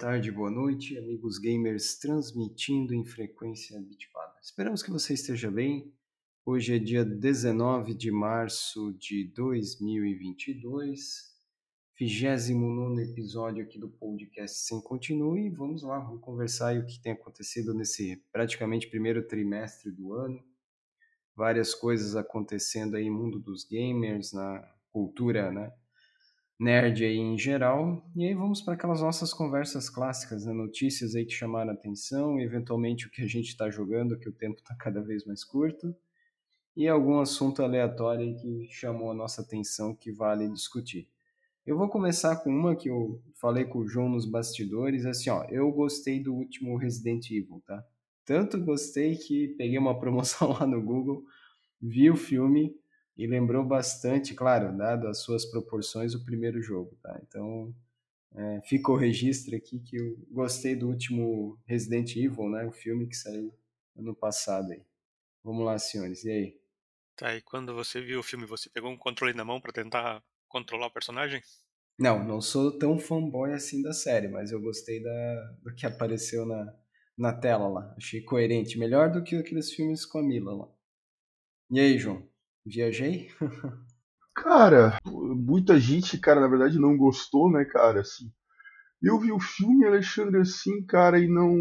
tarde, boa noite, amigos gamers transmitindo em frequência bitpada. Esperamos que você esteja bem. Hoje é dia 19 de março de 2022, 29 episódio aqui do podcast Sem Continue. Vamos lá, vamos conversar aí o que tem acontecido nesse praticamente primeiro trimestre do ano. Várias coisas acontecendo aí no mundo dos gamers, na cultura, né? Nerd aí em geral. E aí vamos para aquelas nossas conversas clássicas, né? notícias aí que chamaram atenção, eventualmente o que a gente está jogando, que o tempo está cada vez mais curto, e algum assunto aleatório que chamou a nossa atenção que vale discutir. Eu vou começar com uma que eu falei com o João nos bastidores, assim, ó, eu gostei do último Resident Evil, tá? Tanto gostei que peguei uma promoção lá no Google, vi o filme, e lembrou bastante, claro, dado as suas proporções, o primeiro jogo, tá? Então, é, fica o registro aqui que eu gostei do último Resident Evil, né? O filme que saiu ano passado aí. Vamos lá, senhores, e aí? Tá, e quando você viu o filme, você pegou um controle na mão para tentar controlar o personagem? Não, não sou tão fanboy assim da série, mas eu gostei da, do que apareceu na, na tela lá. Achei coerente, melhor do que aqueles filmes com a Mila lá. E aí, João? Viajei? cara, muita gente, cara, na verdade não gostou, né, cara, assim. Eu vi o filme, Alexandre, assim, cara, e não.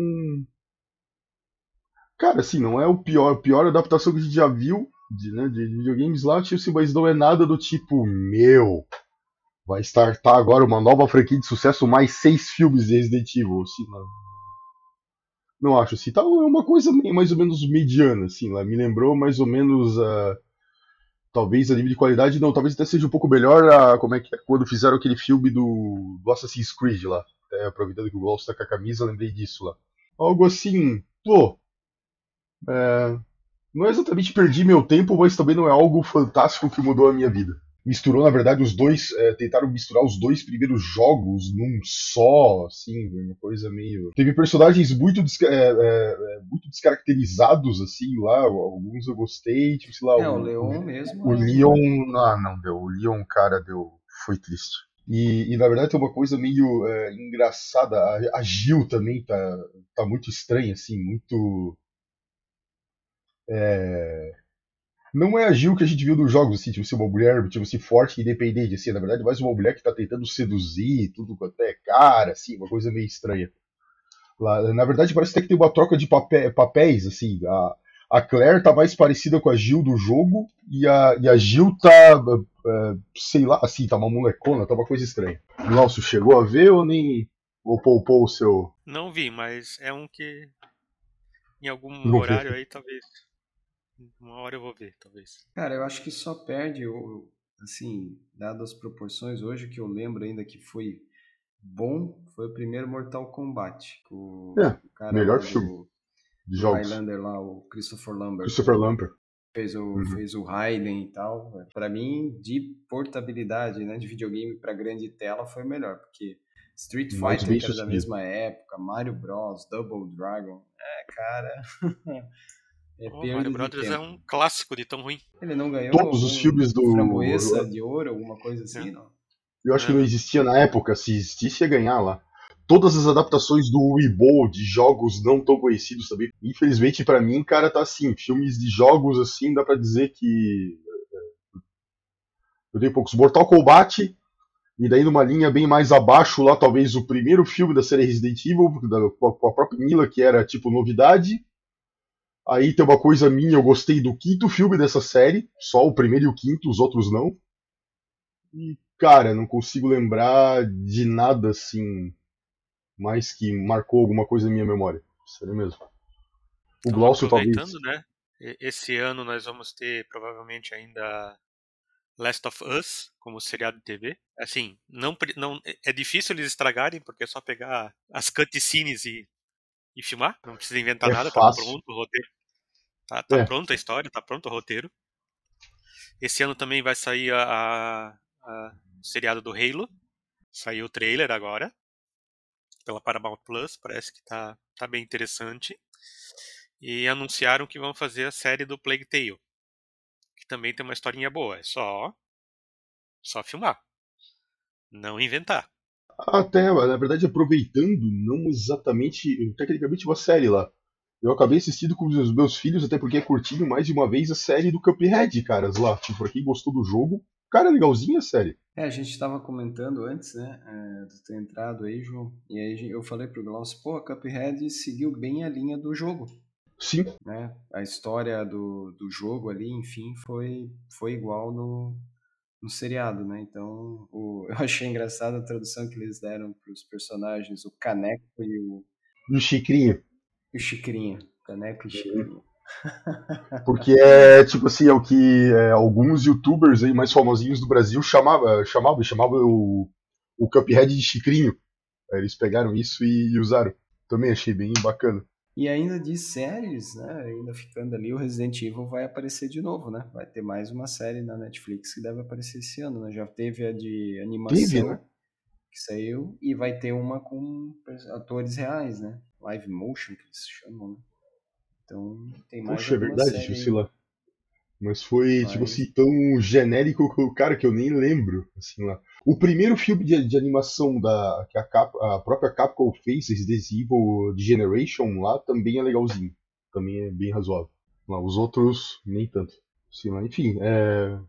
Cara, assim, não é o pior, a pior adaptação que a gente já viu de, né, de videogames lá, tipo assim, mas não é nada do tipo, meu, vai startar agora uma nova franquia de sucesso, mais seis filmes de Resident Evil, assim, não, não acho, assim, tá uma coisa mais ou menos mediana, assim, lá, me lembrou mais ou menos a. Uh, talvez a nível de qualidade, não, talvez até seja um pouco melhor a, como é que é, quando fizeram aquele filme do, do Assassin's Creed lá. Até aproveitando que o Glaucio tá com a camisa, lembrei disso lá. Algo assim, pô. É, não é exatamente perdi meu tempo, mas também não é algo fantástico que mudou a minha vida misturou, na verdade, os dois. É, tentaram misturar os dois primeiros jogos num só, assim, uma coisa meio. Teve personagens muito, desca... é, é, é muito descaracterizados, assim, lá. Alguns eu gostei, tipo, sei lá. É, o, o Leon mesmo. O Leon. Ah, não, deu. O Leon, cara, deu. Foi triste. E, e, na verdade tem uma coisa meio é, engraçada. A, a Gil também tá, tá muito estranha, assim, muito. É, não é a Gil que a gente viu nos jogos, assim, tipo, ser uma mulher, tipo, assim, forte e independente, assim, na verdade, mais uma mulher que tá tentando seduzir, tudo quanto é cara, assim, uma coisa meio estranha. Lá, na verdade, parece até que tem uma troca de papé, papéis, assim, a, a Claire tá mais parecida com a Gil do jogo e a, e a Gil tá, é, sei lá, assim, tá uma molecona, tá uma coisa estranha. Nossa, chegou a ver ou nem ou poupou o seu... Não vi, mas é um que em algum Não horário vi. aí talvez uma hora eu vou ver, talvez. Cara, eu acho que só perde, assim, dadas as proporções, hoje que eu lembro ainda que foi bom, foi o primeiro Mortal Kombat. O, é, o cara melhor filme de jogos. Highlander lá, o Christopher Lambert. Christopher Lambert. Fez o, uhum. fez o Raiden e tal. Para mim, de portabilidade, né, de videogame para grande tela, foi melhor, porque Street Fighter, que era da mesma época, Mario Bros, Double Dragon, é, cara... É oh, Mario Brothers é um clássico de tão ruim. Ele não ganhou todos os filmes do Framboesa de Ouro, alguma coisa assim, é. não? Eu acho é. que não existia na época, se existisse ia ganhar lá. Todas as adaptações do Weeble de jogos não tão conhecidos também. Infelizmente para mim, cara, tá assim, filmes de jogos assim, dá para dizer que é, eu dei poucos Mortal Kombat e daí numa linha bem mais abaixo lá, talvez o primeiro filme da série Resident Evil, com a própria Mila, que era tipo novidade Aí tem uma coisa minha, eu gostei do quinto filme dessa série, só o primeiro e o quinto, os outros não. E, cara, não consigo lembrar de nada assim, mais que marcou alguma coisa na minha memória. Sério mesmo. O então, Glaucio talvez. né? Esse ano nós vamos ter provavelmente ainda Last of Us como seriado de TV. Assim, não, não é difícil eles estragarem porque é só pegar as cutscenes e, e filmar. Não precisa inventar é nada, tá fácil. tá pronto o roteiro. Tá, tá é. pronta a história, tá pronto o roteiro. Esse ano também vai sair a, a, o seriado do Halo. Saiu o trailer agora. Pela Paramount Plus. Parece que tá, tá bem interessante. E anunciaram que vão fazer a série do Plague Tale. Que também tem uma historinha boa. É só. Só filmar. Não inventar. Até, na verdade, aproveitando, não exatamente, tecnicamente uma série lá. Eu acabei assistindo com os meus filhos, até porque é curtindo mais de uma vez a série do Cuphead, caras, lá. Tipo, pra quem gostou do jogo, cara, é legalzinha a série. É, a gente estava comentando antes, né, é, de ter entrado aí, João, e aí eu falei pro Glaucio, pô, a Cuphead seguiu bem a linha do jogo. Sim. Né? A história do, do jogo ali, enfim, foi, foi igual no, no seriado, né? Então, o, eu achei engraçada a tradução que eles deram para os personagens, o Caneco e o... E o Chicrinho. O Chicrinho. Caneco e Chicrinho. Porque é tipo assim, é o que é, alguns youtubers aí mais famosinhos do Brasil chamavam chamava, chamava o, o Cuphead de Chicrinho. Eles pegaram isso e, e usaram. Também achei bem bacana. E ainda de séries, né? Ainda ficando ali, o Resident Evil vai aparecer de novo, né? Vai ter mais uma série na Netflix que deve aparecer esse ano, né? Já teve a de animação teve, né? que saiu e vai ter uma com atores reais, né? Live motion que eles chamam, né? Então tem mais Puxa, é verdade, Jussila. Mas foi, Mas... tipo assim, tão genérico que o cara que eu nem lembro, assim lá. O primeiro filme de, de animação da que a, Cap, a própria Capcom fez, Resident Evil Generation lá, também é legalzinho. Também é bem razoável. Lá, os outros, nem tanto. Assim, lá, enfim, é...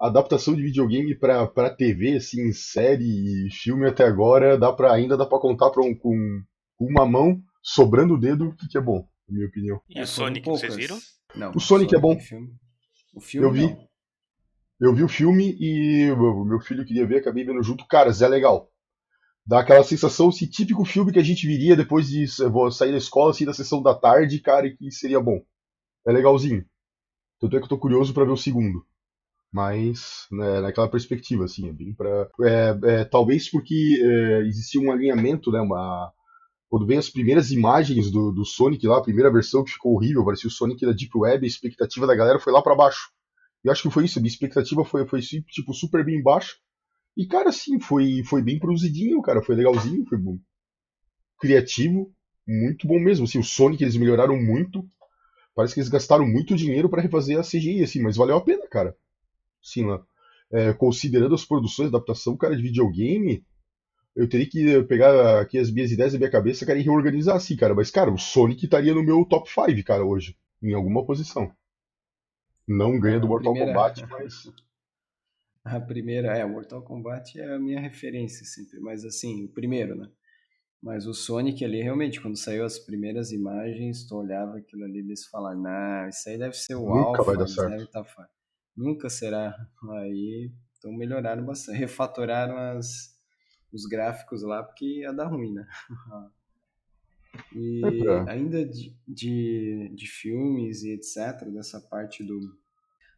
adaptação de videogame pra, pra TV, assim, série e filme até agora, dá pra, ainda dá pra contar pra um, com uma mão, sobrando o dedo, o que, que é bom, na minha opinião. E o Sonic, vocês viram? Não, o Sonic, Sonic é bom. Filme. O filme eu vi. Não. Eu vi o filme e o meu filho queria ver, acabei vendo junto. Cara, é legal. Dá aquela sensação, esse típico filme que a gente viria depois de sair da escola, assim, da sessão da tarde, cara, e que seria bom. É legalzinho. Tanto é que eu tô curioso para ver o segundo. Mas, né, naquela perspectiva, assim, é bem pra. É, é, talvez porque é, existia um alinhamento, né, uma, quando veio as primeiras imagens do, do Sonic lá, a primeira versão que ficou horrível, parecia o Sonic da Deep Web, a expectativa da galera foi lá para baixo. E acho que foi isso, minha expectativa foi, foi tipo, super bem baixa. E, cara, assim, foi, foi bem produzidinho, cara, foi legalzinho, foi bom. criativo, muito bom mesmo. Assim, o Sonic eles melhoraram muito. Parece que eles gastaram muito dinheiro para refazer a CGI, assim, mas valeu a pena, cara. Sim, lá. É, considerando as produções, adaptação, cara, de videogame, eu teria que pegar aqui as minhas ideias da minha cabeça, cara, e reorganizar assim, cara. Mas, cara, o Sonic estaria no meu top 5, cara, hoje. Em alguma posição. Não ganha do Mortal primeira... Kombat, mas. A primeira, é, o Mortal Kombat é a minha referência sempre, mas assim, o primeiro, né? Mas o Sonic ali, realmente, quando saiu as primeiras imagens, tu olhava aquilo ali e eles falaram, nah, isso aí deve ser o Nunca Alpha, vai dar certo. Tá... Nunca será. Aí, então melhoraram bastante, refatoraram as, os gráficos lá, porque ia dar ruim, né? e é ainda de, de, de, filmes e etc., dessa parte do,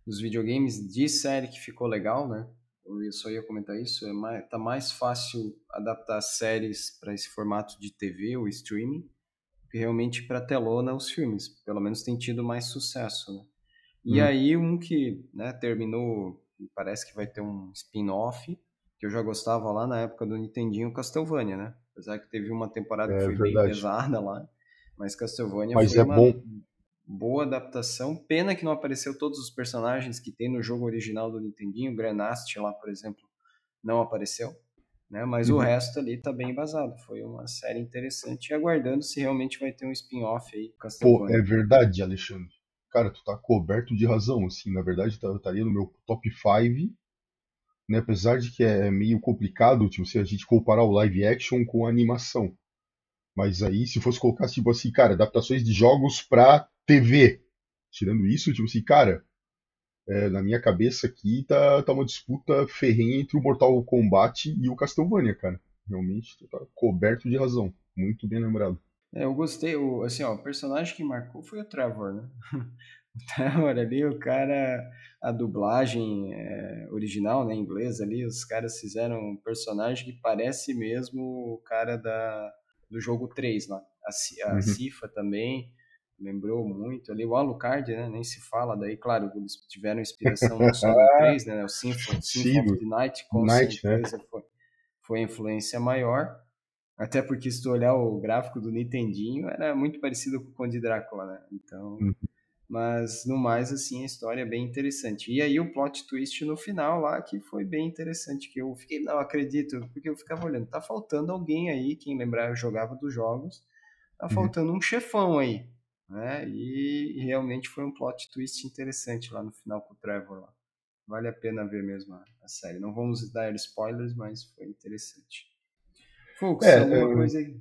dos videogames, de série que ficou legal, né? Eu só ia comentar isso, é mais, tá mais fácil adaptar séries para esse formato de TV ou streaming que realmente para telona os filmes. Pelo menos tem tido mais sucesso, né? E hum. aí um que né, terminou, parece que vai ter um spin-off, que eu já gostava lá na época do Nintendinho Castlevania, né? Apesar que teve uma temporada é, que foi verdade. bem pesada lá, mas Castlevania mas foi é uma bom. boa adaptação. Pena que não apareceu todos os personagens que tem no jogo original do Nintendinho, Grenast lá, por exemplo, não apareceu, né? Mas uhum. o resto ali tá bem embasado. Foi uma série interessante e aguardando se realmente vai ter um spin-off aí. Pô, é verdade, Alexandre. Cara, tu tá coberto de razão, assim, na verdade tá, eu estaria no meu top 5 né? Apesar de que é meio complicado tipo, se a gente comparar o live action com a animação. Mas aí, se fosse colocar, tipo assim, cara, adaptações de jogos pra TV. Tirando isso, tipo assim, cara, é, na minha cabeça aqui tá, tá uma disputa ferrenha entre o Mortal Kombat e o Castlevania, cara. Realmente tá coberto de razão. Muito bem lembrado. É, eu gostei, o, assim, ó, o personagem que marcou foi o Trevor, né? o Trevor ali, o cara a dublagem é, original, né, em inglês ali, os caras fizeram um personagem que parece mesmo o cara da, do jogo 3 lá. A, a uhum. Cifa também lembrou muito ali. O Alucard, né, nem se fala, daí, claro, eles tiveram inspiração no Sonic 3, né, o Symphony, Symphony of the Night, com Night, certeza né? foi, foi a influência maior. Até porque se tu olhar o gráfico do Nintendinho, era muito parecido com o Conde Drácula, né? Então... Uhum Mas, no mais, assim, a história é bem interessante. E aí o plot twist no final lá, que foi bem interessante, que eu fiquei, não acredito, porque eu ficava olhando, tá faltando alguém aí, quem lembrar, eu jogava dos jogos, tá uhum. faltando um chefão aí, né? E, e, realmente foi um plot twist interessante lá no final com o Trevor lá. Vale a pena ver mesmo a, a série. Não vamos dar spoilers, mas foi interessante. Fux, é, alguma é... coisa aí?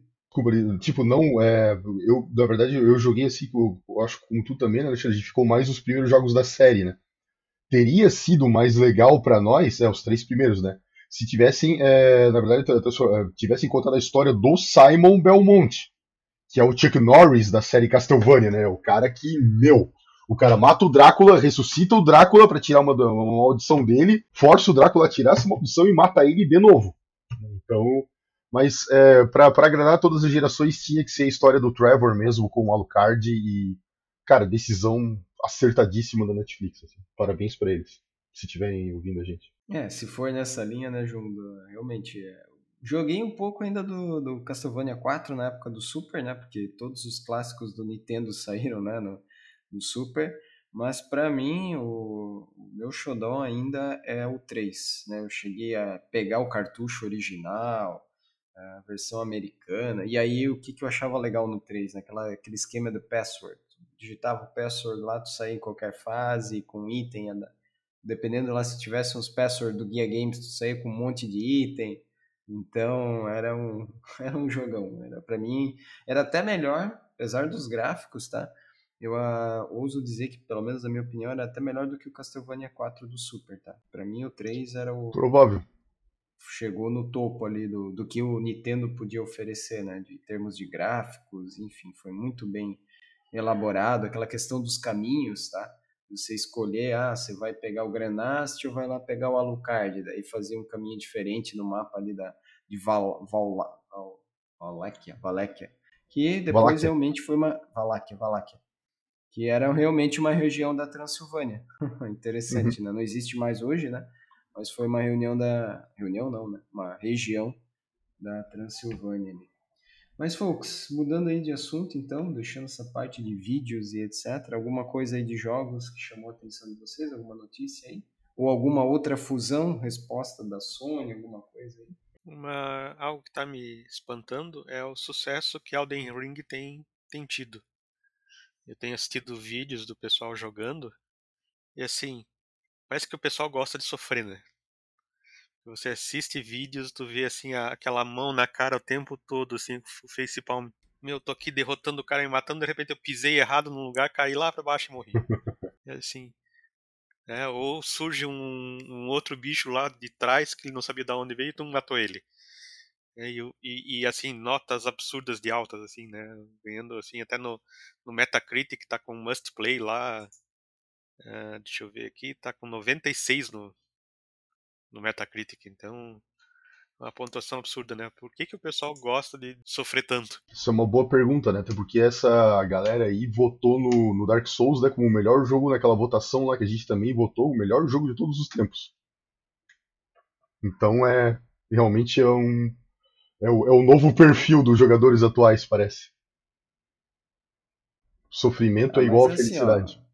Tipo, não, é, eu, na verdade, eu joguei assim, eu, eu acho como tu também, né, Alexandre, a gente ficou mais os primeiros jogos da série, né? Teria sido mais legal para nós, é, os três primeiros, né? Se tivessem, é, na verdade, tivessem contado a história do Simon Belmont, que é o Chuck Norris da série Castlevania, né? O cara que, meu, o cara mata o Drácula, ressuscita o Drácula para tirar uma, uma maldição dele, força o Drácula a tirar essa maldição e mata ele de novo. Então, mas é, para agradar todas as gerações tinha que ser a história do Trevor mesmo com o Alucard e, cara, decisão acertadíssima da Netflix. Assim. Parabéns para eles, se estiverem ouvindo a gente. É, se for nessa linha, né, João? Realmente, é... joguei um pouco ainda do, do Castlevania 4 na época do Super, né? Porque todos os clássicos do Nintendo saíram, né, no, no Super. Mas para mim, o, o, meu xodó ainda é o 3, né? Eu cheguei a pegar o cartucho original, a versão americana. E aí, o que, que eu achava legal no 3? Naquela, né? aquele esquema do password. Digitava o password lá, tu saía em qualquer fase, com item. Dependendo lá se tivesse uns passwords do Guia Games, tu saía com um monte de item. Então, era um, era um jogão. Era, pra mim, era até melhor, apesar dos gráficos, tá? Eu uh, ouso dizer que, pelo menos na minha opinião, era até melhor do que o Castlevania 4 do Super, tá? Pra mim, o 3 era o... Provável chegou no topo ali do, do que o Nintendo podia oferecer, né? De termos de gráficos, enfim, foi muito bem elaborado. Aquela questão dos caminhos, tá? Você escolher, ah, você vai pegar o Grenaste ou vai lá pegar o Alucard, daí fazer um caminho diferente no mapa ali da, de Val, Val, Val, Valéquia, Valéquia, que depois Valáquia. realmente foi uma... Valáquia, Valáquia. Que era realmente uma região da Transilvânia. Interessante, uhum. né? Não existe mais hoje, né? Mas foi uma reunião da. Reunião não, né? Uma região da Transilvânia ali. Mas, folks, mudando aí de assunto, então, deixando essa parte de vídeos e etc., alguma coisa aí de jogos que chamou a atenção de vocês? Alguma notícia aí? Ou alguma outra fusão, resposta da Sony, alguma coisa aí? Uma, algo que está me espantando é o sucesso que Elden Ring tem, tem tido. Eu tenho assistido vídeos do pessoal jogando e assim, Parece que o pessoal gosta de sofrer, né? Você assiste vídeos, tu vê assim a, aquela mão na cara o tempo todo, assim, o facepalm. Meu, tô aqui derrotando o cara e matando, de repente eu pisei errado num lugar, caí lá pra baixo e morri. É assim. É, ou surge um, um, outro bicho lá de trás que ele não sabia de onde veio e tu matou ele. É, e, e, e, assim, notas absurdas de altas, assim, né? Ganhando assim, até no, no Metacritic tá com must play lá. Uh, deixa eu ver aqui, tá com 96 no, no Metacritic, então uma pontuação absurda, né? Por que, que o pessoal gosta de sofrer tanto? Isso é uma boa pergunta, né? Até porque essa galera aí votou no, no Dark Souls, né, como o melhor jogo naquela votação lá que a gente também votou, o melhor jogo de todos os tempos. Então é realmente é um é o, é o novo perfil dos jogadores atuais, parece. Sofrimento ah, é igual a assim, felicidade. Ó,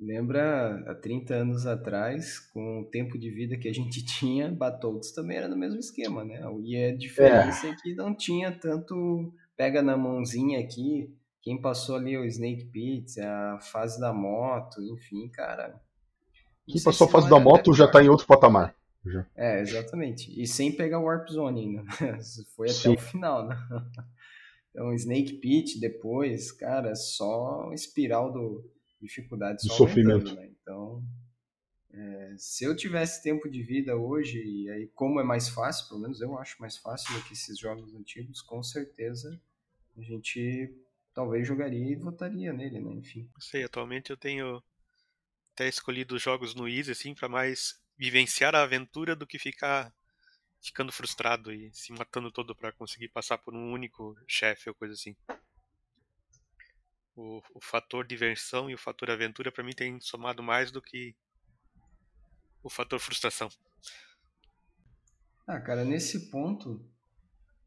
Lembra há 30 anos atrás, com o tempo de vida que a gente tinha, Battletoads também era no mesmo esquema, né? E a diferença é. é que não tinha tanto pega na mãozinha aqui, quem passou ali o Snake Pit, a fase da moto, enfim, cara. Quem passou a fase da moto já tá em outro patamar. Já. É, exatamente. E sem pegar o Warp Zone ainda. Foi até Sim. o final, né? Então, Snake Pit depois, cara, só espiral do dificuldade só sofrimento. Né? Então, é, se eu tivesse tempo de vida hoje, e aí como é mais fácil, pelo menos eu acho mais fácil do que esses jogos antigos, com certeza a gente talvez jogaria e votaria nele, né? Enfim. Não sei, atualmente eu tenho até escolhido jogos no Easy, assim, para mais vivenciar a aventura do que ficar ficando frustrado e se matando todo para conseguir passar por um único chefe ou coisa assim o, o fator diversão e o fator aventura para mim tem somado mais do que o fator frustração. Ah, cara, nesse ponto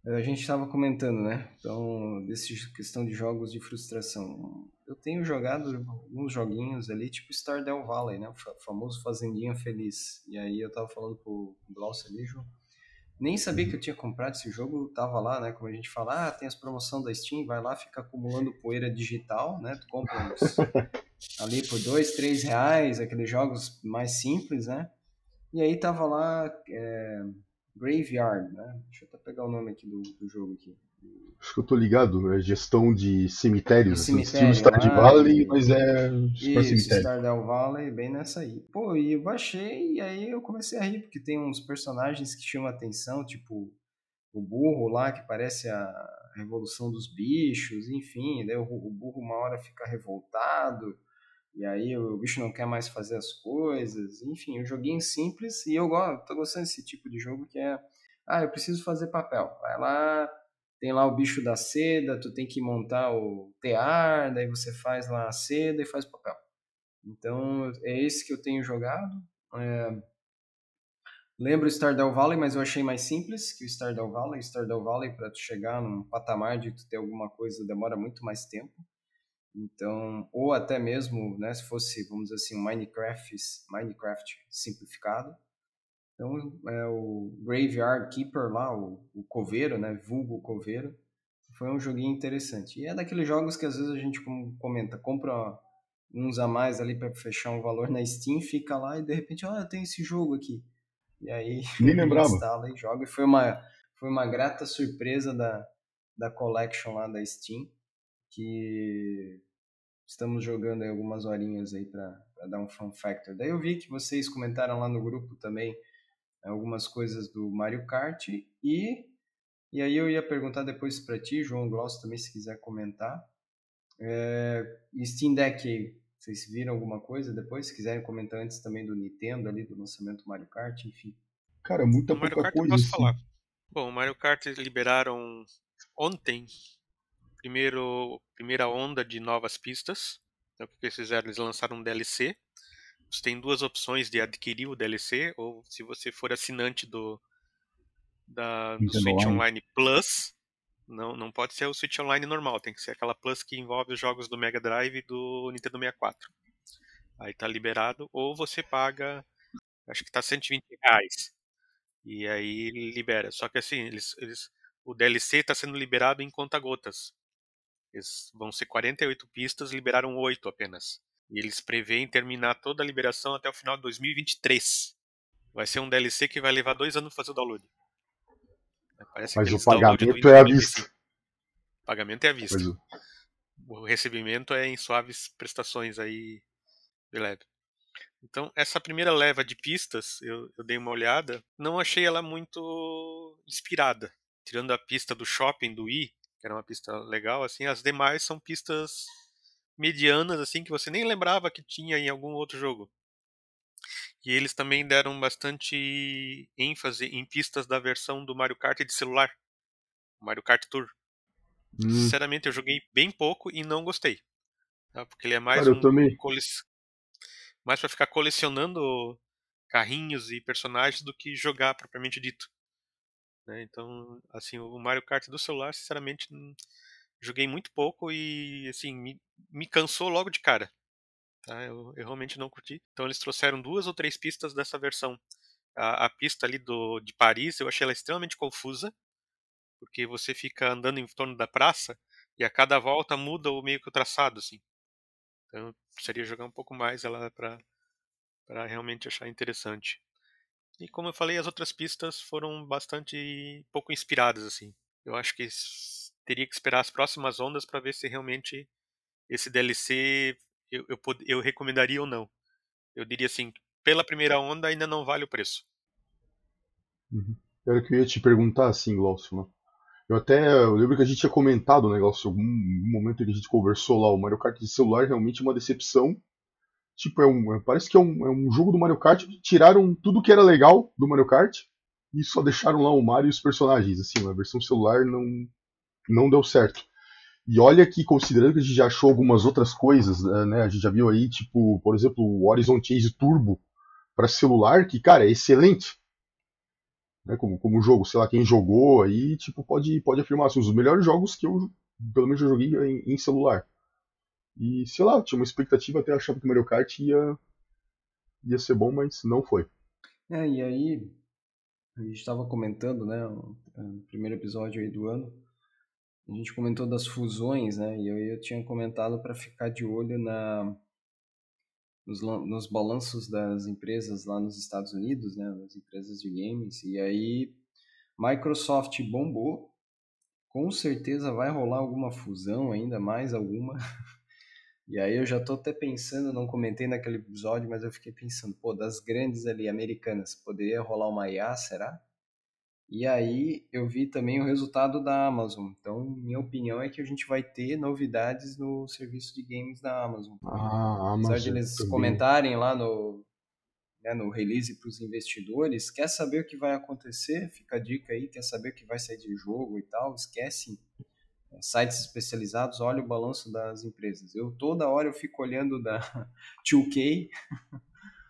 A gente estava comentando, né? Então, dessa questão de jogos de frustração. Eu tenho jogado alguns joguinhos ali, tipo Stardew Valley, né? O famoso Fazendinha Feliz. E aí eu tava falando pro Glaucio ali, João. Nem sabia que eu tinha comprado esse jogo, tava lá, né? Como a gente fala, ah, tem as promoções da Steam, vai lá, fica acumulando poeira digital, né? Tu compra uns, ali por dois, três reais, aqueles jogos mais simples, né? E aí tava lá é, Graveyard, né? Deixa eu até pegar o nome aqui do, do jogo aqui. Acho que eu tô ligado, é gestão de cemitérios, de cemitério, assim, estilo Stardew Valley, mas é Isso, cemitério. Stardew Valley, bem nessa aí. Pô, e eu baixei e aí eu comecei a rir, porque tem uns personagens que chamam atenção, tipo o burro lá, que parece a revolução dos bichos, enfim, daí o, o burro uma hora fica revoltado, e aí o bicho não quer mais fazer as coisas, enfim, um joguinho simples, e eu gosto, tô gostando desse tipo de jogo que é, ah, eu preciso fazer papel, vai lá, tem lá o bicho da seda, tu tem que montar o tear, daí você faz lá a seda e faz papel. Então, é esse que eu tenho jogado. É... Lembro o Stardew Valley, mas eu achei mais simples que o Stardew Valley. Stardew Valley, para tu chegar num patamar de tu ter alguma coisa, demora muito mais tempo. Então, ou até mesmo, né, se fosse, vamos dizer assim, um Minecraft, Minecraft simplificado. Então, é o Graveyard Keeper lá, o, o coveiro, né, vulgo coveiro, foi um joguinho interessante. E é daqueles jogos que às vezes a gente comenta, compra uns a mais ali para fechar um valor na Steam, fica lá e de repente, olha, tem esse jogo aqui. E aí Nem lembrava. instala e joga. E foi uma, foi uma grata surpresa da, da collection lá da Steam que estamos jogando aí algumas horinhas aí para dar um fun factor. Daí eu vi que vocês comentaram lá no grupo também algumas coisas do Mario Kart e e aí eu ia perguntar depois para ti, João Gloss, também se quiser comentar. É, Steam Deck vocês viram alguma coisa depois? Se quiserem comentar antes também do Nintendo ali, do lançamento do Mario Kart, enfim. Cara, muita o Mario pouca Kart coisa. Eu posso assim. falar. Bom, o Mario Kart liberaram ontem primeiro, primeira onda de novas pistas. Então, o que eles fizeram? Eles lançaram um DLC. Você tem duas opções de adquirir o DLC, ou se você for assinante do, da, do Switch Online Plus, não, não pode ser o Switch Online normal, tem que ser aquela Plus que envolve os jogos do Mega Drive e do Nintendo 64. Aí tá liberado, ou você paga, acho que tá 120 reais. E aí libera. Só que assim, eles, eles, o DLC está sendo liberado em conta-gotas. Eles vão ser 48 pistas, liberaram 8 apenas. E eles preveem terminar toda a liberação até o final de 2023. Vai ser um DLC que vai levar dois anos para fazer o download. Parece Mas o pagamento é à vista. O pagamento é à vista. O recebimento é em suaves prestações aí de leve. Então, essa primeira leva de pistas, eu, eu, dei uma olhada, não achei ela muito inspirada. Tirando a pista do shopping do I, que era uma pista legal, assim, as demais são pistas medianas, assim, que você nem lembrava que tinha em algum outro jogo. E eles também deram bastante ênfase em pistas da versão do Mario Kart de celular, Mario Kart Tour. Hum. Sinceramente, eu joguei bem pouco e não gostei. Tá? Porque ele é mais Cara, um cole... mais para ficar colecionando carrinhos e personagens do que jogar propriamente dito. Né? Então, assim, o Mario Kart do celular, sinceramente, joguei muito pouco e, assim, me, me cansou logo de cara. Tá? Eu, eu, realmente não curti. Então, eles trouxeram duas ou três pistas dessa versão. A, a pista ali do, de Paris, eu achei ela extremamente confusa, porque você fica andando em torno da praça e a cada volta muda o meio que o traçado, assim. Então, seria jogar um pouco mais ela para para realmente achar interessante. E como eu falei, as outras pistas foram bastante pouco inspiradas assim. Eu acho que teria que esperar as próximas ondas para ver se realmente esse DLC eu, eu, eu, recomendaria ou não. Eu diria assim, pela primeira onda ainda não vale o preço. Uhum. Era que eu ia te perguntar assim, Glaucio. Né? Eu até eu lembro que a gente tinha comentado o negócio algum momento que a gente conversou lá. O Mario Kart de celular é realmente uma decepção. Tipo, é um, é, parece que é um, é um jogo do Mario Kart que tiraram tudo que era legal do Mario Kart e só deixaram lá o Mario e os personagens. Assim, a versão celular não, não deu certo. E olha que, considerando que a gente já achou algumas outras coisas, eh, né? A gente já viu aí, tipo, por exemplo, o Horizon Chase Turbo para celular, que, cara, é excelente. né, como, como jogo, sei lá, quem jogou aí, tipo, pode, pode afirmar, assim, os melhores jogos que eu, pelo menos, eu joguei em, em celular. E, sei lá, tinha uma expectativa até achava que o Mario Kart ia, ia ser bom, mas não foi. É, e aí, a gente estava comentando, né, no primeiro episódio aí do ano, a gente comentou das fusões, né, e eu, eu tinha comentado para ficar de olho na nos, nos balanços das empresas lá nos Estados Unidos, né, das empresas de games, e aí Microsoft bombou, com certeza vai rolar alguma fusão ainda, mais alguma, e aí eu já tô até pensando, não comentei naquele episódio, mas eu fiquei pensando, pô, das grandes ali americanas, poderia rolar uma IA, será? E aí eu vi também o resultado da Amazon. Então, minha opinião é que a gente vai ter novidades no serviço de games da Amazon. Ah, Amazon. Apesar de eles também. comentarem lá no, né, no release para os investidores, quer saber o que vai acontecer? Fica a dica aí, quer saber o que vai sair de jogo e tal? Esquece é, sites especializados, olha o balanço das empresas. Eu toda hora eu fico olhando da 2K,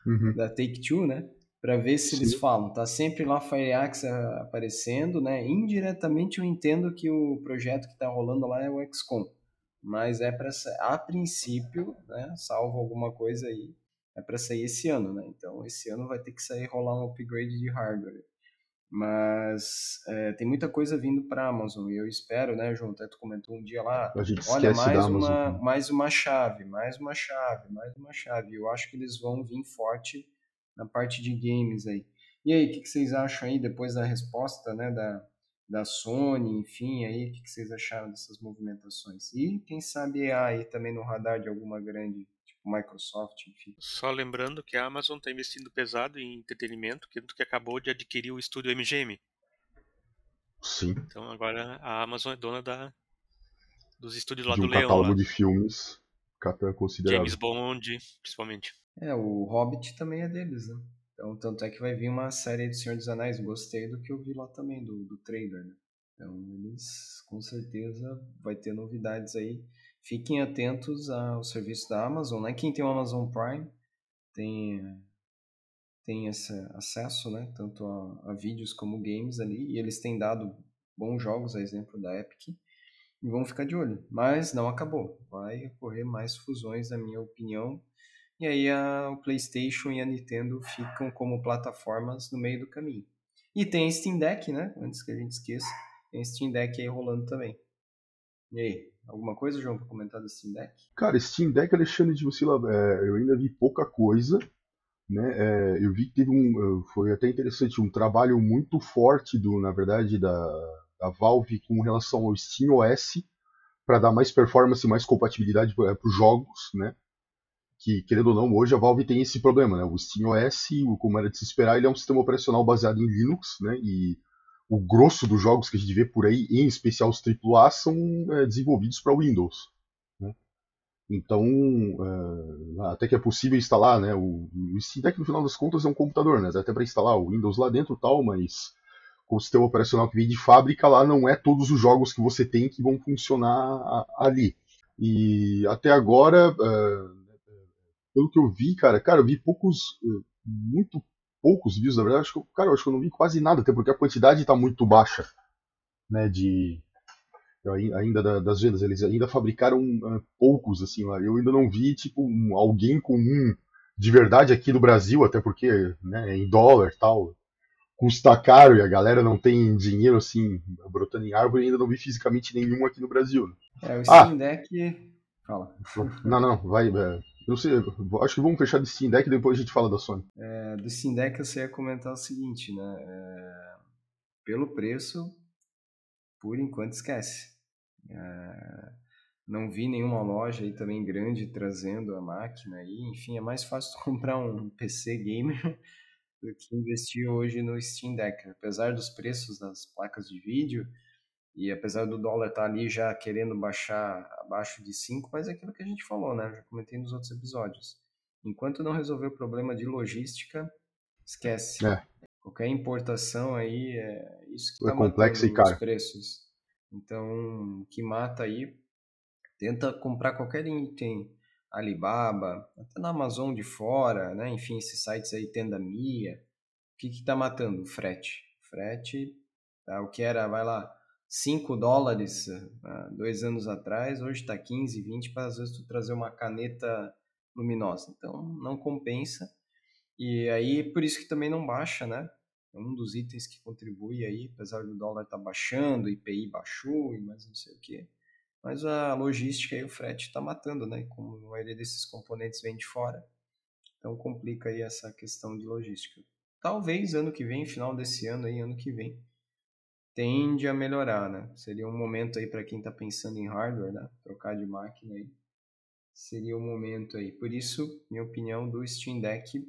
uhum. da Take-Two, né? Para ver se Sim. eles falam. Tá sempre lá Fireaxe aparecendo, né? Indiretamente eu entendo que o projeto que está rolando lá é o XCOM, mas é para a princípio, né? Salvo alguma coisa aí, é para sair esse ano, né? Então esse ano vai ter que sair rolar um upgrade de hardware. Mas é, tem muita coisa vindo para a Amazon e eu espero, né, João? Até tu comentou um dia lá, olha mais uma, mais uma chave, mais uma chave, mais uma chave. Eu acho que eles vão vir forte na parte de games aí. E aí, o que, que, vocês acham aí, depois da resposta né, da, da Sony, enfim, aí, o que, que vocês acharam dessas movimentações? E quem sabe aí também no radar de alguma grande, tipo Microsoft, enfim. Só lembrando que a Amazon está investindo pesado em entretenimento, que, que acabou de adquirir o estúdio MGM. Sim. Então agora a Amazon é dona da, dos estúdios lá de um do Leão. catálogo lá. de filmes considerável. James Bond, principalmente. É, o Hobbit também é deles, né? Então, tanto é que vai vir uma série do Senhor dos Anéis. Gostei do que eu vi lá também, do, do trailer, né? Então, eles, com certeza, vai ter novidades aí. Fiquem atentos ao serviço da Amazon, né? Quem tem o Amazon Prime tem, tem esse acesso, né? Tanto a, a vídeos como games ali. E eles têm dado bons jogos, a exemplo da Epic. E vamos ficar de olho. Mas não acabou. Vai ocorrer mais fusões, na minha opinião e aí a, o PlayStation e a Nintendo ficam como plataformas no meio do caminho. E tem Steam Deck, né? Antes que a gente esqueça, tem Steam Deck aí rolando também. E aí, alguma coisa, João, para comentar do Steam Deck? Cara, Steam Deck, Alexandre de Vocila, é, eu ainda vi pouca coisa. Né? É, eu vi que teve um. Foi até interessante, um trabalho muito forte do, na verdade, da, da Valve com relação ao Steam OS para dar mais performance, mais compatibilidade para os jogos, né? Que, querendo ou não, hoje a Valve tem esse problema, né? O SteamOS, como era de se esperar, ele é um sistema operacional baseado em Linux, né? E o grosso dos jogos que a gente vê por aí, em especial os AAA, são é, desenvolvidos para Windows. Né? Então, é, até que é possível instalar, né? O, o Steam Deck, no final das contas, é um computador, né? Dá até para instalar o Windows lá dentro tal, mas com o sistema operacional que vem de fábrica lá, não é todos os jogos que você tem que vão funcionar ali. E até agora, é, pelo que eu vi, cara, cara, eu vi poucos, eh, muito poucos vídeos, na verdade, acho que, cara, eu acho que eu não vi quase nada, até porque a quantidade está muito baixa, né, de ainda das vendas, eles ainda fabricaram uh, poucos, assim, lá. eu ainda não vi, tipo, um, alguém comum de verdade aqui no Brasil, até porque, né, é em dólar tal, custa caro e a galera não tem dinheiro, assim, brotando em árvore, ainda não vi fisicamente nenhum aqui no Brasil. Né. É, o Steam ah, Deck... Fala. Não, não, vai, é, não sei, acho que vamos fechar de Steam Deck e depois a gente fala da Sony. É, do Steam Deck eu sei comentar o seguinte, né? É, pelo preço, por enquanto esquece. É, não vi nenhuma loja aí também grande trazendo a máquina aí. Enfim, é mais fácil comprar um PC gamer do que investir hoje no Steam Deck. Apesar dos preços das placas de vídeo, e apesar do dólar estar tá ali já querendo baixar abaixo de 5, mas é aquilo que a gente falou, né? Já comentei nos outros episódios. Enquanto não resolver o problema de logística, esquece. É. Qualquer importação aí é isso que está é complexo e caro. os preços. Então, o que mata aí, tenta comprar qualquer item Alibaba, até na Amazon de fora, né? Enfim, esses sites aí, Tenda Mia. O que está matando? O frete Frete, tá? o que era, vai lá, 5 dólares uh, dois anos atrás, hoje está 15, 20 para às vezes tu trazer uma caneta luminosa. Então não compensa. E aí por isso que também não baixa, né? É um dos itens que contribui aí, apesar do dólar estar tá baixando, IPI baixou e mais não sei o que. Mas a logística e o frete está matando, né? Como a maioria desses componentes vem de fora, então complica aí essa questão de logística. Talvez ano que vem, final desse ano aí, ano que vem, tende a melhorar, né? Seria um momento aí para quem está pensando em hardware, né? Trocar de máquina aí. Seria o um momento aí. Por isso, minha opinião do Steam Deck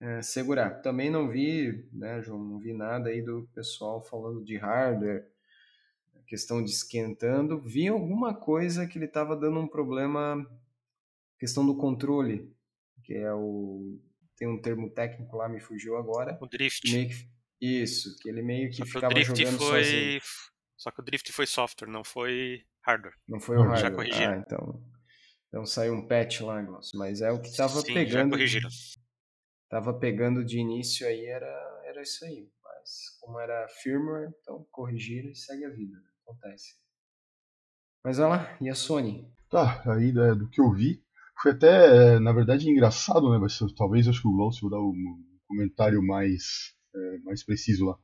é, segurar. Também não vi, né, João, não vi nada aí do pessoal falando de hardware, questão de esquentando. Vi alguma coisa que ele estava dando um problema, questão do controle, que é o tem um termo técnico lá, me fugiu agora. O drift. Que, isso, que ele meio que Só ficava que jogando foi... sozinho. Só que o drift foi software, não foi hardware. Não foi o hardware. Já corrigiram. Ah, então, então saiu um patch lá, mas é o que estava Sim, pegando. Já corrigiram. Tava pegando de início aí, era, era isso aí. Mas como era firmware, então corrigiram e segue a vida. Né? Acontece. Mas olha lá, e a Sony? Tá, aí né, do que eu vi, foi até, na verdade, engraçado, né? Mas talvez acho que o Glaucio vai dar um comentário mais, é, mais preciso lá.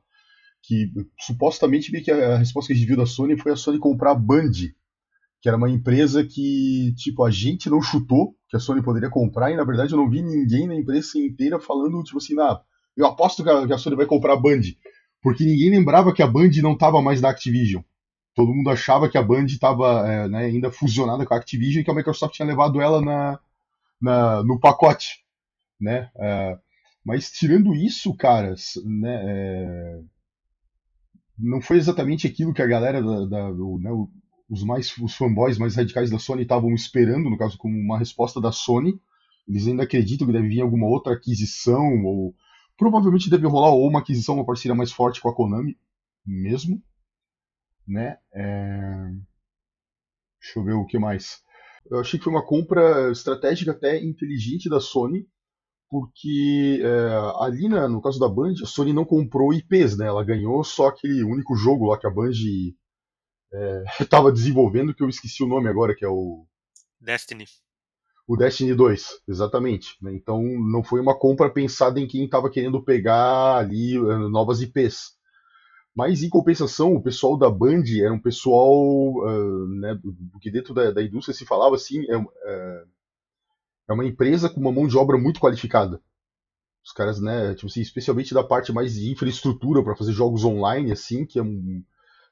Que supostamente que a resposta que a gente viu da Sony foi a Sony comprar a Band, que era uma empresa que, tipo, a gente não chutou que a Sony poderia comprar, e na verdade eu não vi ninguém na empresa inteira falando, tipo assim, ah, eu aposto que a, Sony vai comprar a Band. Porque ninguém lembrava que a Band não estava mais da Activision. Todo mundo achava que a Band estava é, né, ainda fusionada com a Activision e que a Microsoft tinha levado ela na, na no pacote. Né? É, mas tirando isso, cara, né, é, não foi exatamente aquilo que a galera da, da do, né, os mais os fanboys mais radicais da Sony estavam esperando, no caso, como uma resposta da Sony. Eles ainda acreditam que deve vir alguma outra aquisição, ou provavelmente deve rolar ou uma aquisição, uma parceria mais forte com a Konami mesmo. Né? É... Deixa eu ver o que mais. Eu achei que foi uma compra estratégica até inteligente da Sony, porque é, ali na, no caso da Band, a Sony não comprou IPs, né? Ela ganhou só aquele único jogo lá que a Band estava é, desenvolvendo, que eu esqueci o nome agora, que é o. Destiny. O Destiny 2, exatamente. Né? Então não foi uma compra pensada em quem estava querendo pegar ali uh, novas IPs. Mas em compensação, o pessoal da Band era um pessoal uh, né, do que dentro da, da, indústria se falava assim, é, é, uma empresa com uma mão de obra muito qualificada. Os caras, né, tipo assim, especialmente da parte mais de infraestrutura para fazer jogos online, assim, que é um,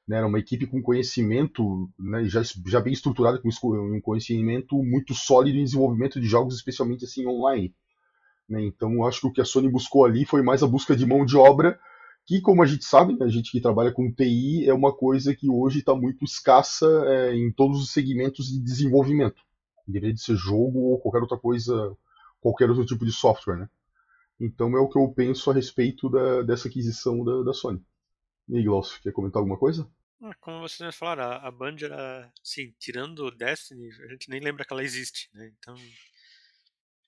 né, uma equipe com conhecimento né, já, já bem estruturada, com um conhecimento muito sólido em desenvolvimento de jogos, especialmente assim online. Né, então, acho que o que a Sony buscou ali foi mais a busca de mão de obra, que, como a gente sabe, né, a gente que trabalha com TI, é uma coisa que hoje está muito escassa é, em todos os segmentos de desenvolvimento. Deveria de ser jogo ou qualquer outra coisa, qualquer outro tipo de software. Né? Então, é o que eu penso a respeito da, dessa aquisição da, da Sony. E aí, Glaucio, quer comentar alguma coisa? Ah, como vocês falaram, a, a Band era, assim, tirando o Destiny, a gente nem lembra que ela existe, né? Então,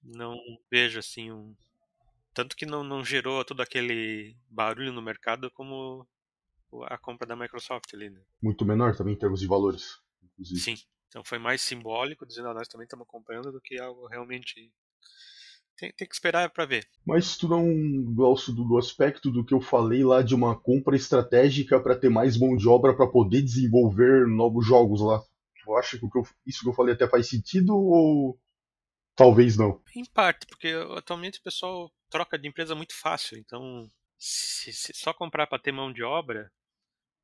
não vejo, assim, um... Tanto que não, não gerou todo aquele barulho no mercado como a compra da Microsoft ali, né? Muito menor também em termos de valores, inclusive. Sim, então foi mais simbólico, dizendo, ah, nós também estamos comprando, do que algo realmente tem, tem que esperar para ver. Mas tu não gosta do, do, aspecto do que eu falei lá de uma compra estratégica para ter mais mão de obra para poder desenvolver novos jogos lá. Tu acha que, eu, isso que eu falei até faz sentido ou talvez não? Em parte, porque atualmente o pessoal troca de empresa muito fácil, então se, se só comprar para ter mão de obra,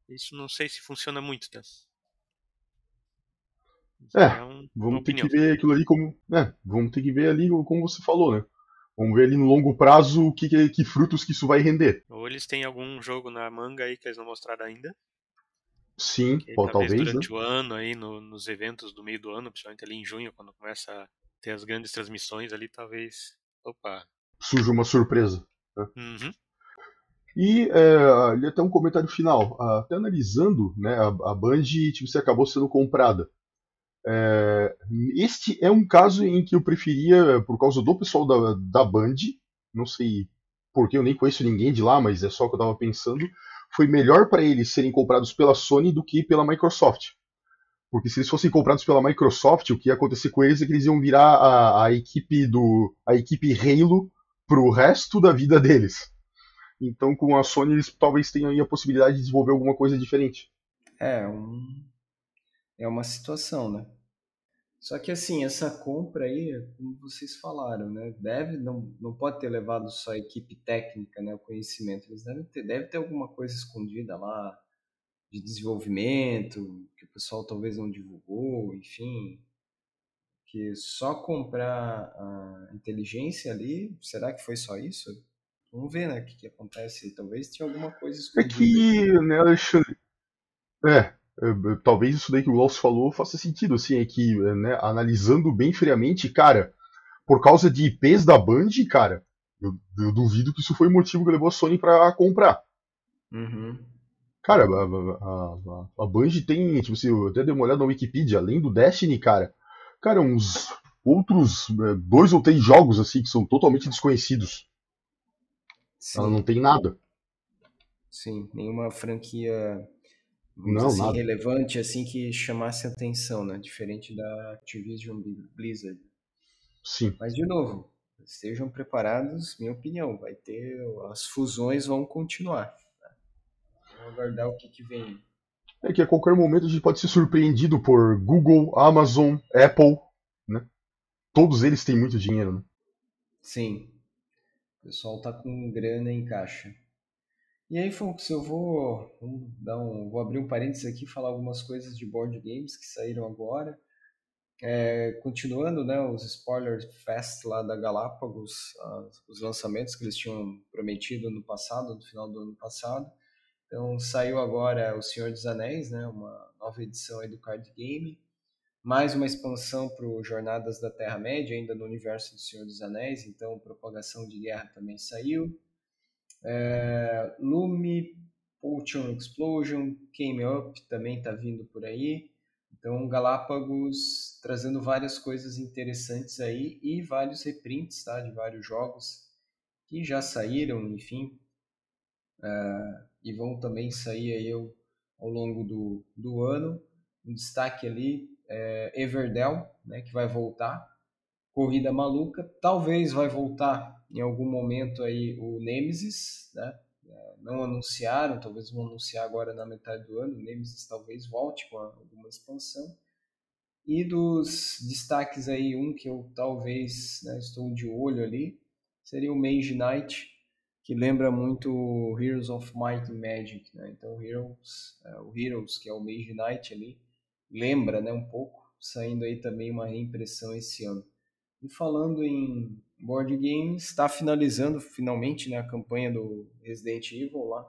isso não sei se funciona muito, tá? É, então, vamos ter que ver aquilo ali como. É, vamos ter que ver ali como você falou, né? Vamos ver ali no longo prazo que, que, que, frutos que isso vai render. Ou eles têm algum jogo na manga aí que eles não mostraram ainda. Sim, que, pode, talvez. Durante né? o ano aí, no, nos eventos do meio do ano, principalmente ali em junho, quando começa a ter as grandes transmissões ali, talvez. Opa! Surge uma surpresa. Né? Uhum. E é, ali até um comentário final. Até analisando, né, a, a Band tipo, você acabou sendo comprada. É, este é um caso em que eu preferia, por causa do pessoal da, da Band, não sei porque eu nem conheço ninguém de lá, mas é só o que eu estava pensando, foi melhor para eles serem comprados pela Sony do que pela Microsoft. Porque se eles fossem comprados pela Microsoft, o que ia acontecer com eles é que eles iam virar a, a equipe do a equipe Halo pro resto da vida deles. Então, com a Sony, eles talvez tenham a possibilidade de desenvolver alguma coisa diferente. É, um... é uma situação, né? Só que assim, essa compra aí, como vocês falaram, né? Deve, não, não pode ter levado só a equipe técnica, né? O conhecimento. Eles devem ter, deve ter alguma coisa escondida lá de desenvolvimento, que o pessoal talvez não divulgou, enfim. Que só comprar a inteligência ali, será que foi só isso? Vamos ver, né, o que, que acontece. Talvez tinha alguma coisa escondida. É que, né, Alexandre... É, é, talvez isso daí que o Glaucio falou faça sentido, assim, é que, né, analisando bem friamente, cara, por causa de IPs da Band, cara, eu, eu duvido que isso foi o motivo que levou a Sony para comprar. Uhum. Cara, a, a, a, a Band tem, tipo assim, eu até dei uma olhada na Wikipedia, além do Destiny, cara, cara, uns outros é, dois ou três jogos, assim, que são totalmente desconhecidos. Sim. Ela não tem nada. Sim, nenhuma franquia não, assim, nada. relevante assim que chamasse atenção, né? Diferente da Activision Blizzard. Sim. Mas de novo, estejam preparados, minha opinião, vai ter as fusões vão continuar. Tá? Vamos aguardar o que, que vem. É que a qualquer momento a gente pode ser surpreendido por Google, Amazon, Apple, né? Todos eles têm muito dinheiro, né? Sim. O pessoal tá com grana em caixa. E aí, folks, eu vou, um, vou abrir um parênteses aqui falar algumas coisas de board games que saíram agora. É, continuando, né, os spoilers fest lá da Galápagos, os lançamentos que eles tinham prometido no passado, no final do ano passado. Então, saiu agora O Senhor dos Anéis, né, uma nova edição aí do card game mais uma expansão para o Jornadas da Terra-média, ainda no universo do Senhor dos Anéis, então Propagação de Guerra também saiu. É, Lume, Potion Explosion, Came Up também está vindo por aí. Então Galápagos trazendo várias coisas interessantes aí e vários reprints tá, de vários jogos que já saíram, enfim, é, e vão também sair aí ao, ao longo do, do ano. Um destaque ali é, Everdell, né, que vai voltar. Corrida Maluca, talvez vai voltar em algum momento aí o Nemesis, né? É, não anunciaram, talvez vão anunciar agora na metade do ano. O Nemesis talvez volte com alguma expansão. E dos destaques aí, um que eu talvez né, estou de olho ali, seria o Mage Knight, que lembra muito Heroes of Might and Magic. Né? Então, Heroes, é, o Heroes, que é o Mage Knight ali, lembra né, um pouco, saindo aí também uma reimpressão esse ano. E falando em board games, está finalizando finalmente né, a campanha do Resident Evil lá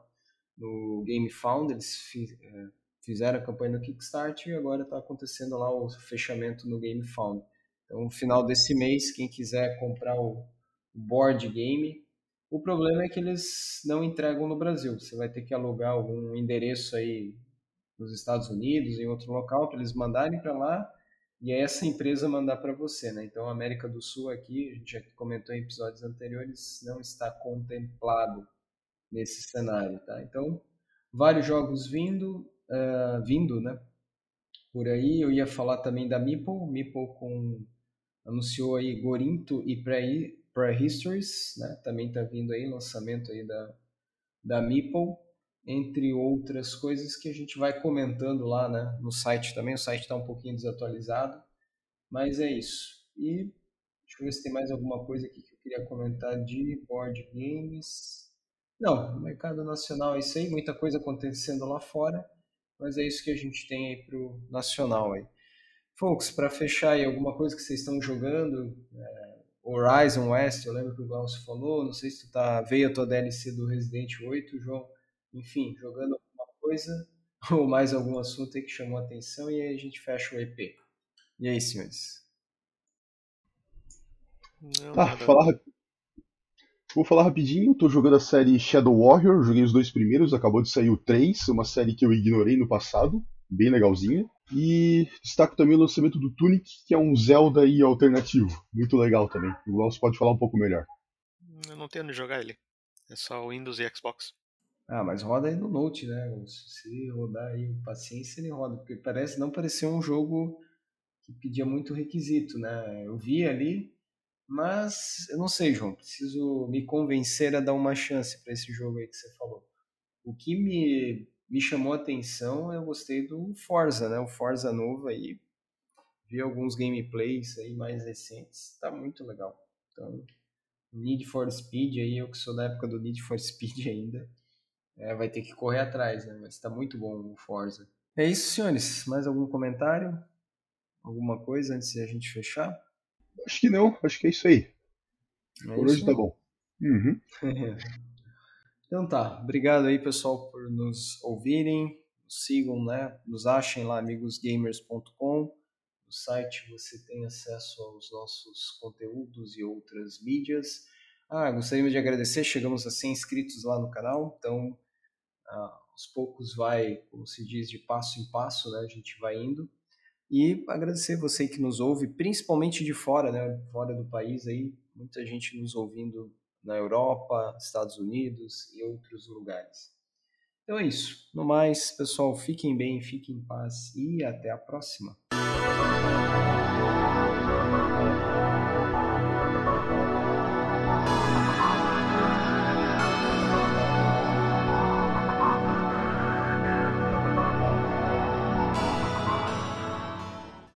no Game Found, eles é, fizeram a campanha no Kickstarter e agora está acontecendo lá o fechamento no Game Found. Então, no final desse mês, quem quiser comprar o board game, o problema é que eles não entregam no Brasil. Você vai ter que alugar algum endereço aí nos Estados Unidos, em outro local, para eles mandarem para lá e é essa empresa mandar para você, né? Então, a América do Sul aqui, a gente já comentou em episódios anteriores, não está contemplado nesse cenário, tá? Então, vários jogos vindo, uh, vindo, né? Por aí, eu ia falar também da Meeple, Meeple com anunciou aí Gorinto e Prehistories, né? Também está vindo aí lançamento aí da da Meeple entre outras coisas que a gente vai comentando lá né, no site também. O site está um pouquinho desatualizado, mas é isso. E deixa eu ver se tem mais alguma coisa aqui que eu queria comentar de board games. Não, mercado nacional é isso aí, muita coisa acontecendo lá fora, mas é isso que a gente tem aí pro nacional aí. Folks, para fechar aí, alguma coisa que vocês estão jogando, é, Horizon West, eu lembro que o Glaucio falou, não sei se tu tá, veio a tua DLC do Resident 8, João, enfim, jogando alguma coisa ou mais algum assunto aí que chamou a atenção e aí a gente fecha o EP. E aí, senhores? Não, tá, falar... Vou falar rapidinho, tô jogando a série Shadow Warrior, joguei os dois primeiros, acabou de sair o 3, uma série que eu ignorei no passado, bem legalzinha. E destaco também o lançamento do Tunic, que é um Zelda aí alternativo, muito legal também. O Glaucio pode falar um pouco melhor. Eu não tenho onde jogar ele, é só Windows e Xbox. Ah, mas roda aí no Note, né? Se rodar aí paciência, ele roda. Porque parece não parecer um jogo que pedia muito requisito, né? Eu vi ali, mas eu não sei, João. Preciso me convencer a dar uma chance para esse jogo aí que você falou. O que me, me chamou a atenção, eu gostei do Forza, né? O Forza novo aí. Vi alguns gameplays aí mais recentes. Tá muito legal. Então, Need for Speed aí, eu que sou da época do Need for Speed ainda, é, vai ter que correr atrás, né? Mas tá muito bom o Forza. É isso, senhores. Mais algum comentário? Alguma coisa antes de a gente fechar? Acho que não, acho que é isso aí. É Por isso? hoje tá bom. Uhum. então tá, obrigado aí pessoal por nos ouvirem, nos sigam, né? Nos achem lá amigosgamers.com. No site você tem acesso aos nossos conteúdos e outras mídias. Ah, gostaríamos de agradecer, chegamos a 100 inscritos lá no canal, então aos poucos vai, como se diz, de passo em passo, né? A gente vai indo. E agradecer você que nos ouve, principalmente de fora, né? Fora do país aí, muita gente nos ouvindo na Europa, Estados Unidos e outros lugares. Então é isso. No mais, pessoal, fiquem bem, fiquem em paz e até a próxima.